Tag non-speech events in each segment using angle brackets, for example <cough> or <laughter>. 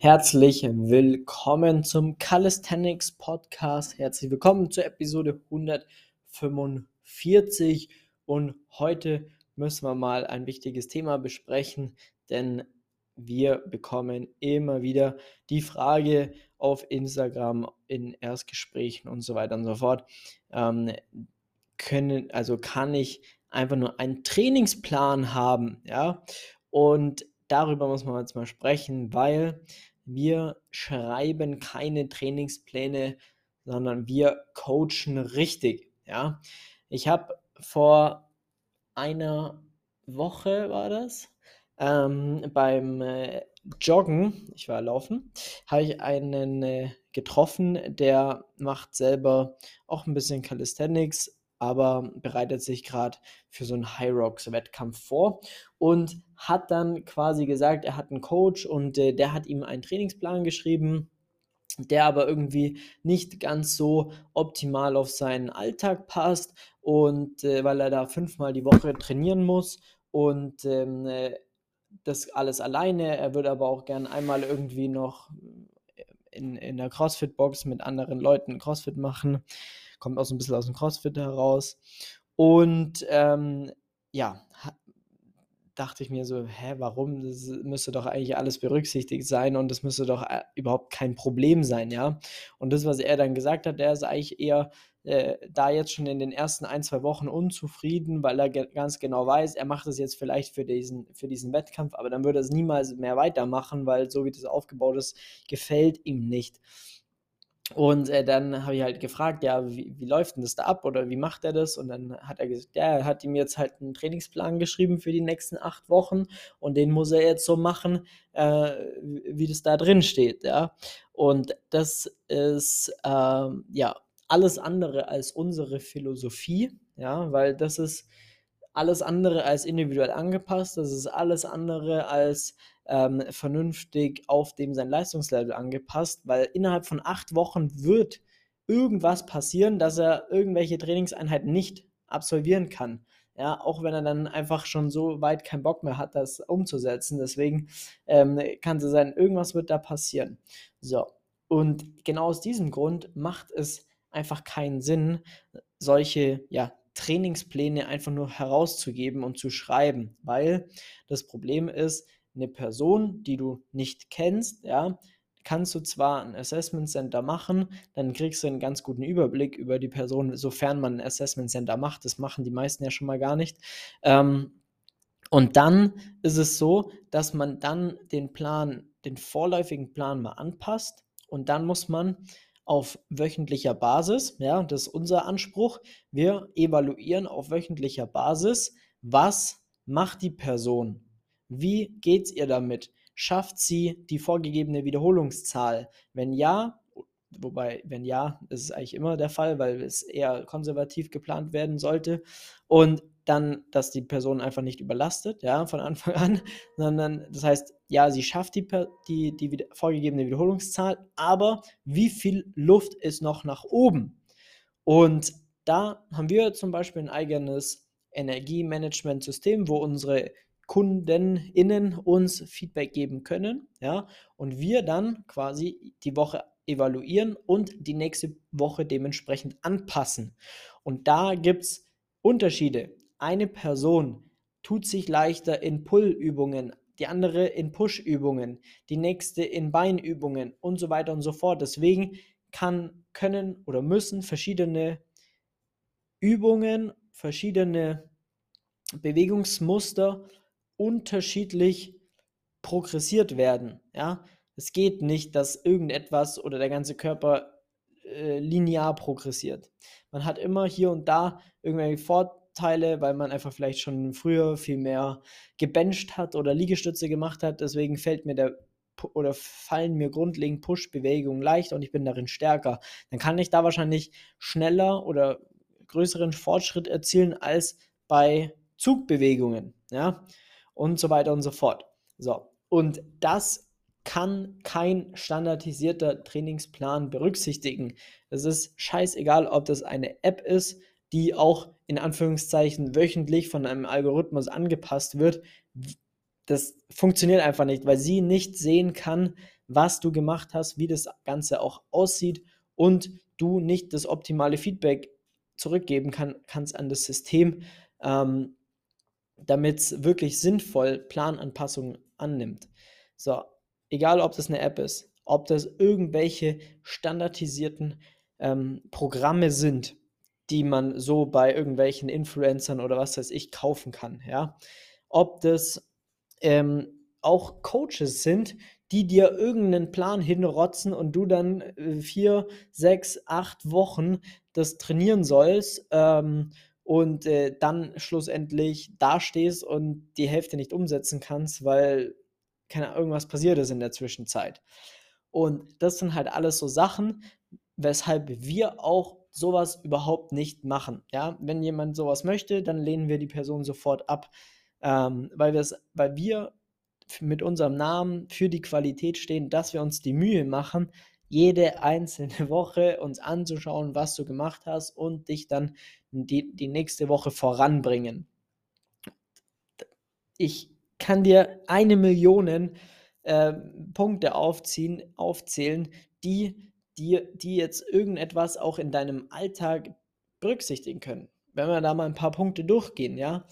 Herzlich willkommen zum Calisthenics Podcast. Herzlich willkommen zur Episode 145. Und heute müssen wir mal ein wichtiges Thema besprechen, denn wir bekommen immer wieder die Frage auf Instagram, in Erstgesprächen und so weiter und so fort. Ähm, können, also kann ich einfach nur einen Trainingsplan haben, ja? Und darüber muss man jetzt mal sprechen, weil wir schreiben keine Trainingspläne, sondern wir coachen richtig. Ja, ich habe vor einer Woche war das ähm, beim äh, Joggen, ich war laufen, habe ich einen äh, getroffen, der macht selber auch ein bisschen Calisthenics, aber bereitet sich gerade für so einen High Rocks Wettkampf vor und hat dann quasi gesagt, er hat einen Coach und äh, der hat ihm einen Trainingsplan geschrieben, der aber irgendwie nicht ganz so optimal auf seinen Alltag passt und äh, weil er da fünfmal die Woche trainieren muss und ähm, äh, das alles alleine. Er würde aber auch gern einmal irgendwie noch in, in der CrossFit-Box mit anderen Leuten CrossFit machen kommt auch so ein bisschen aus dem CrossFit heraus. Und ähm, ja, dachte ich mir so, hä, warum? Das müsste doch eigentlich alles berücksichtigt sein und das müsste doch äh, überhaupt kein Problem sein, ja. Und das, was er dann gesagt hat, der ist eigentlich eher äh, da jetzt schon in den ersten ein, zwei Wochen unzufrieden, weil er ge ganz genau weiß, er macht es jetzt vielleicht für diesen, für diesen Wettkampf, aber dann würde er es niemals mehr weitermachen, weil so wie das aufgebaut ist, gefällt ihm nicht. Und äh, dann habe ich halt gefragt, ja, wie, wie, läuft denn das da ab oder wie macht er das? Und dann hat er gesagt, ja, er hat ihm jetzt halt einen Trainingsplan geschrieben für die nächsten acht Wochen und den muss er jetzt so machen, äh, wie das da drin steht, ja. Und das ist äh, ja alles andere als unsere Philosophie, ja, weil das ist alles andere als individuell angepasst, das ist alles andere als ähm, vernünftig auf dem sein Leistungslevel angepasst, weil innerhalb von acht Wochen wird irgendwas passieren, dass er irgendwelche Trainingseinheiten nicht absolvieren kann. Ja, auch wenn er dann einfach schon so weit keinen Bock mehr hat, das umzusetzen. Deswegen ähm, kann es sein, irgendwas wird da passieren. So. Und genau aus diesem Grund macht es einfach keinen Sinn, solche ja, Trainingspläne einfach nur herauszugeben und zu schreiben, weil das Problem ist, eine Person, die du nicht kennst, ja, kannst du zwar ein Assessment Center machen, dann kriegst du einen ganz guten Überblick über die Person, sofern man ein Assessment Center macht. Das machen die meisten ja schon mal gar nicht. Ähm, und dann ist es so, dass man dann den Plan, den vorläufigen Plan mal anpasst und dann muss man auf wöchentlicher Basis, ja, das ist unser Anspruch, wir evaluieren auf wöchentlicher Basis, was macht die Person wie geht's ihr damit? Schafft sie die vorgegebene Wiederholungszahl? Wenn ja, wobei, wenn ja, ist es eigentlich immer der Fall, weil es eher konservativ geplant werden sollte. Und dann, dass die Person einfach nicht überlastet, ja, von Anfang an, <laughs> sondern das heißt, ja, sie schafft die, die, die vorgegebene Wiederholungszahl, aber wie viel Luft ist noch nach oben? Und da haben wir zum Beispiel ein eigenes Energiemanagementsystem, wo unsere KundenInnen uns Feedback geben können, ja, und wir dann quasi die Woche evaluieren und die nächste Woche dementsprechend anpassen. Und da gibt es Unterschiede. Eine Person tut sich leichter in Pull-Übungen, die andere in Push-Übungen, die nächste in Beinübungen und so weiter und so fort. Deswegen kann, können oder müssen verschiedene Übungen, verschiedene Bewegungsmuster unterschiedlich progressiert werden. Ja, es geht nicht, dass irgendetwas oder der ganze Körper äh, linear progressiert. Man hat immer hier und da irgendwelche Vorteile, weil man einfach vielleicht schon früher viel mehr gebencht hat oder Liegestütze gemacht hat. Deswegen fällt mir der oder fallen mir grundlegend Push-Bewegungen leicht und ich bin darin stärker. Dann kann ich da wahrscheinlich schneller oder größeren Fortschritt erzielen als bei Zugbewegungen. Ja, und so weiter und so fort. So, und das kann kein standardisierter Trainingsplan berücksichtigen. Es ist scheißegal, ob das eine App ist, die auch in Anführungszeichen wöchentlich von einem Algorithmus angepasst wird. das funktioniert einfach nicht, weil sie nicht sehen kann, was du gemacht hast, wie das Ganze auch aussieht und du nicht das optimale Feedback zurückgeben kann, kannst an das System, ähm, damit es wirklich sinnvoll Plananpassungen annimmt. So, egal ob das eine App ist, ob das irgendwelche standardisierten ähm, Programme sind, die man so bei irgendwelchen Influencern oder was weiß ich kaufen kann, ja. Ob das ähm, auch Coaches sind, die dir irgendeinen Plan hinrotzen und du dann äh, vier, sechs, acht Wochen das trainieren sollst ähm, und äh, dann schlussendlich dastehst und die Hälfte nicht umsetzen kannst, weil keine irgendwas passiert ist in der Zwischenzeit. Und das sind halt alles so Sachen, weshalb wir auch sowas überhaupt nicht machen. Ja, wenn jemand sowas möchte, dann lehnen wir die Person sofort ab, ähm, weil, weil wir mit unserem Namen für die Qualität stehen, dass wir uns die Mühe machen, jede einzelne <laughs> Woche uns anzuschauen, was du gemacht hast und dich dann die, die nächste Woche voranbringen. Ich kann dir eine Million äh, Punkte aufziehen, aufzählen, die, die, die jetzt irgendetwas auch in deinem Alltag berücksichtigen können. Wenn wir da mal ein paar Punkte durchgehen, ja.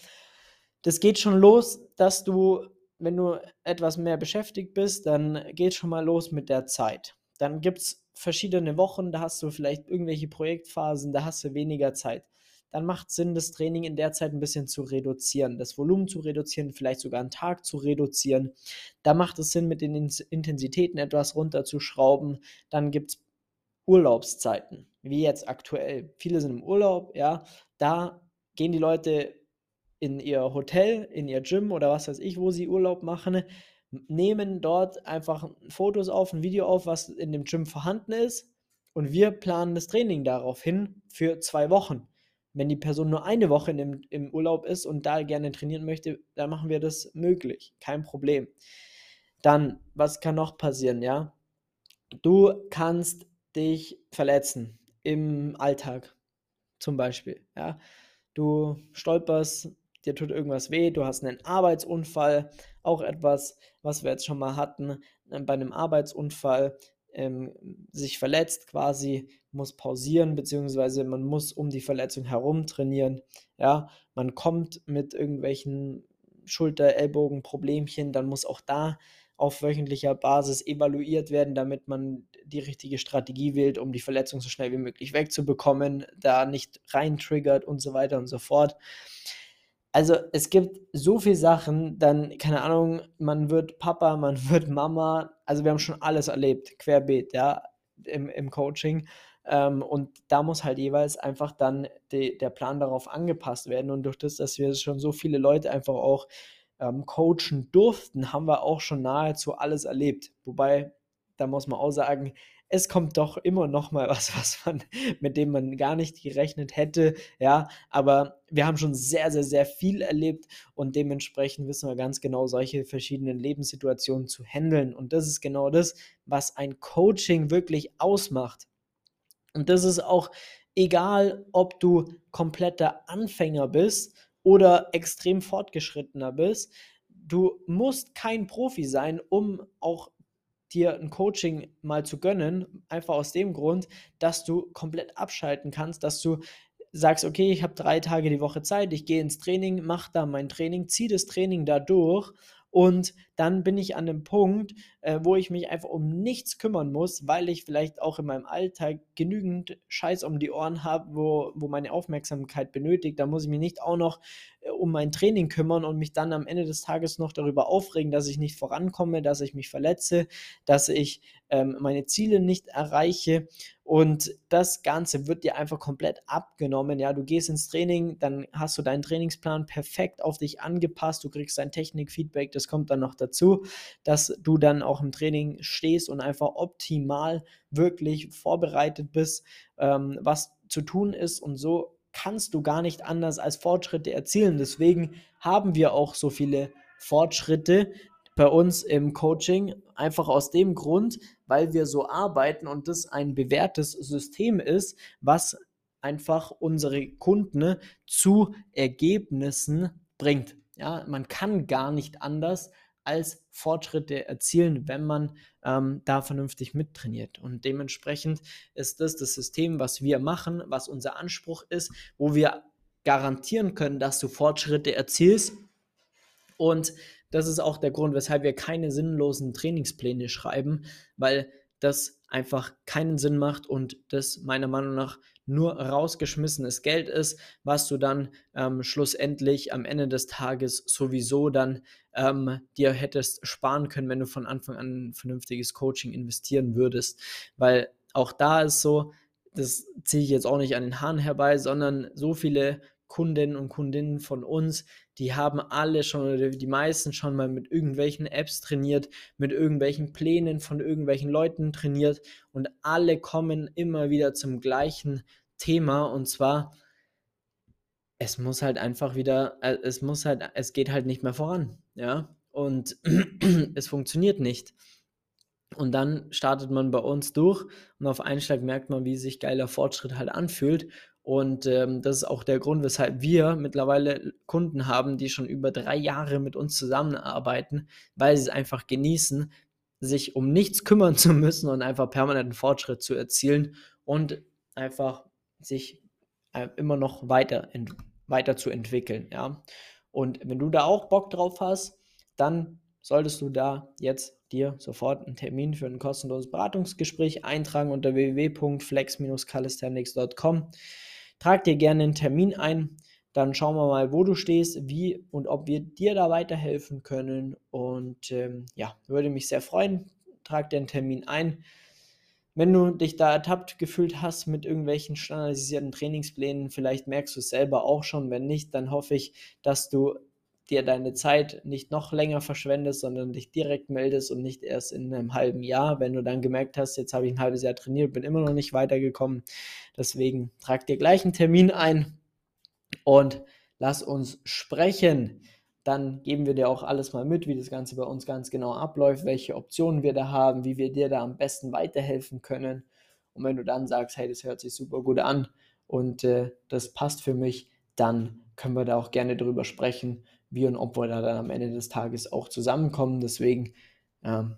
Das geht schon los, dass du wenn du etwas mehr beschäftigt bist, dann geht schon mal los mit der Zeit. Dann gibt es verschiedene Wochen, da hast du vielleicht irgendwelche Projektphasen, da hast du weniger Zeit. Dann macht es Sinn, das Training in der Zeit ein bisschen zu reduzieren, das Volumen zu reduzieren, vielleicht sogar einen Tag zu reduzieren. Da macht es Sinn, mit den Intensitäten etwas runterzuschrauben. Dann gibt es Urlaubszeiten, wie jetzt aktuell. Viele sind im Urlaub, ja. Da gehen die Leute in ihr Hotel, in ihr Gym oder was weiß ich, wo sie Urlaub machen, nehmen dort einfach Fotos auf, ein Video auf, was in dem Gym vorhanden ist und wir planen das Training darauf hin für zwei Wochen. Wenn die Person nur eine Woche im, im Urlaub ist und da gerne trainieren möchte, dann machen wir das möglich. Kein Problem. Dann, was kann noch passieren, ja? Du kannst dich verletzen im Alltag, zum Beispiel, ja? Du stolperst dir tut irgendwas weh, du hast einen Arbeitsunfall, auch etwas, was wir jetzt schon mal hatten, äh, bei einem Arbeitsunfall ähm, sich verletzt quasi, muss pausieren, beziehungsweise man muss um die Verletzung herum trainieren. Ja, man kommt mit irgendwelchen Schulter-, Ellbogen-Problemchen, dann muss auch da auf wöchentlicher Basis evaluiert werden, damit man die richtige Strategie wählt, um die Verletzung so schnell wie möglich wegzubekommen, da nicht rein triggert und so weiter und so fort. Also es gibt so viele Sachen, dann, keine Ahnung, man wird Papa, <laughs> man wird Mama, also wir haben schon alles erlebt, querbeet, ja, im, im Coaching. Ähm, und da muss halt jeweils einfach dann die, der Plan darauf angepasst werden. Und durch das, dass wir schon so viele Leute einfach auch ähm, coachen durften, haben wir auch schon nahezu alles erlebt. Wobei, da muss man auch sagen, es kommt doch immer noch mal was, was man, mit dem man gar nicht gerechnet hätte, ja, aber wir haben schon sehr, sehr, sehr viel erlebt und dementsprechend wissen wir ganz genau, solche verschiedenen Lebenssituationen zu handeln und das ist genau das, was ein Coaching wirklich ausmacht. Und das ist auch egal, ob du kompletter Anfänger bist oder extrem fortgeschrittener bist. Du musst kein Profi sein, um auch dir ein Coaching mal zu gönnen, einfach aus dem Grund, dass du komplett abschalten kannst, dass du sagst, okay, ich habe drei Tage die Woche Zeit, ich gehe ins Training, mache da mein Training, ziehe das Training da durch und dann bin ich an einem Punkt, äh, wo ich mich einfach um nichts kümmern muss, weil ich vielleicht auch in meinem Alltag genügend Scheiß um die Ohren habe, wo, wo meine Aufmerksamkeit benötigt. Da muss ich mich nicht auch noch äh, um mein Training kümmern und mich dann am Ende des Tages noch darüber aufregen, dass ich nicht vorankomme, dass ich mich verletze, dass ich ähm, meine Ziele nicht erreiche. Und das Ganze wird dir einfach komplett abgenommen. Ja, du gehst ins Training, dann hast du deinen Trainingsplan perfekt auf dich angepasst, du kriegst dein Technikfeedback, das kommt dann noch dazu, dass du dann auch im Training stehst und einfach optimal wirklich vorbereitet bist, ähm, was zu tun ist. Und so kannst du gar nicht anders als Fortschritte erzielen. Deswegen haben wir auch so viele Fortschritte, bei uns im Coaching, einfach aus dem Grund, weil wir so arbeiten und das ein bewährtes System ist, was einfach unsere Kunden zu Ergebnissen bringt. Ja, man kann gar nicht anders, als Fortschritte erzielen, wenn man ähm, da vernünftig mittrainiert. Und dementsprechend ist das das System, was wir machen, was unser Anspruch ist, wo wir garantieren können, dass du Fortschritte erzielst. Und das ist auch der Grund, weshalb wir keine sinnlosen Trainingspläne schreiben, weil das einfach keinen Sinn macht und das meiner Meinung nach nur rausgeschmissenes Geld ist, was du dann ähm, schlussendlich am Ende des Tages sowieso dann ähm, dir hättest sparen können, wenn du von Anfang an ein vernünftiges Coaching investieren würdest. Weil auch da ist so, das ziehe ich jetzt auch nicht an den Haaren herbei, sondern so viele Kundinnen und Kundinnen von uns, die haben alle schon oder die meisten schon mal mit irgendwelchen Apps trainiert, mit irgendwelchen Plänen von irgendwelchen Leuten trainiert und alle kommen immer wieder zum gleichen Thema und zwar es muss halt einfach wieder äh, es muss halt es geht halt nicht mehr voran, ja? Und <clears throat> es funktioniert nicht. Und dann startet man bei uns durch und auf einen Schlag merkt man, wie sich geiler Fortschritt halt anfühlt und ähm, das ist auch der Grund, weshalb wir mittlerweile Kunden haben, die schon über drei Jahre mit uns zusammenarbeiten, weil sie es einfach genießen, sich um nichts kümmern zu müssen und einfach permanenten Fortschritt zu erzielen und einfach sich äh, immer noch weiter, weiter zu entwickeln. Ja? Und wenn du da auch Bock drauf hast, dann solltest du da jetzt dir sofort einen Termin für ein kostenloses Beratungsgespräch eintragen unter www.flex-calisthenics.com. Trag dir gerne einen Termin ein, dann schauen wir mal, wo du stehst, wie und ob wir dir da weiterhelfen können. Und ähm, ja, würde mich sehr freuen. Trag dir einen Termin ein. Wenn du dich da ertappt gefühlt hast mit irgendwelchen standardisierten Trainingsplänen, vielleicht merkst du es selber auch schon. Wenn nicht, dann hoffe ich, dass du dir deine Zeit nicht noch länger verschwendest, sondern dich direkt meldest und nicht erst in einem halben Jahr, wenn du dann gemerkt hast, jetzt habe ich ein halbes Jahr trainiert, bin immer noch nicht weitergekommen. Deswegen trag dir gleich einen Termin ein und lass uns sprechen. Dann geben wir dir auch alles mal mit, wie das Ganze bei uns ganz genau abläuft, welche Optionen wir da haben, wie wir dir da am besten weiterhelfen können. Und wenn du dann sagst, hey, das hört sich super gut an und äh, das passt für mich, dann können wir da auch gerne drüber sprechen wie und ob wir da dann am Ende des Tages auch zusammenkommen. Deswegen ähm,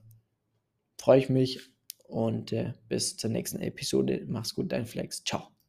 freue ich mich und äh, bis zur nächsten Episode. Mach's gut, dein Flex. Ciao.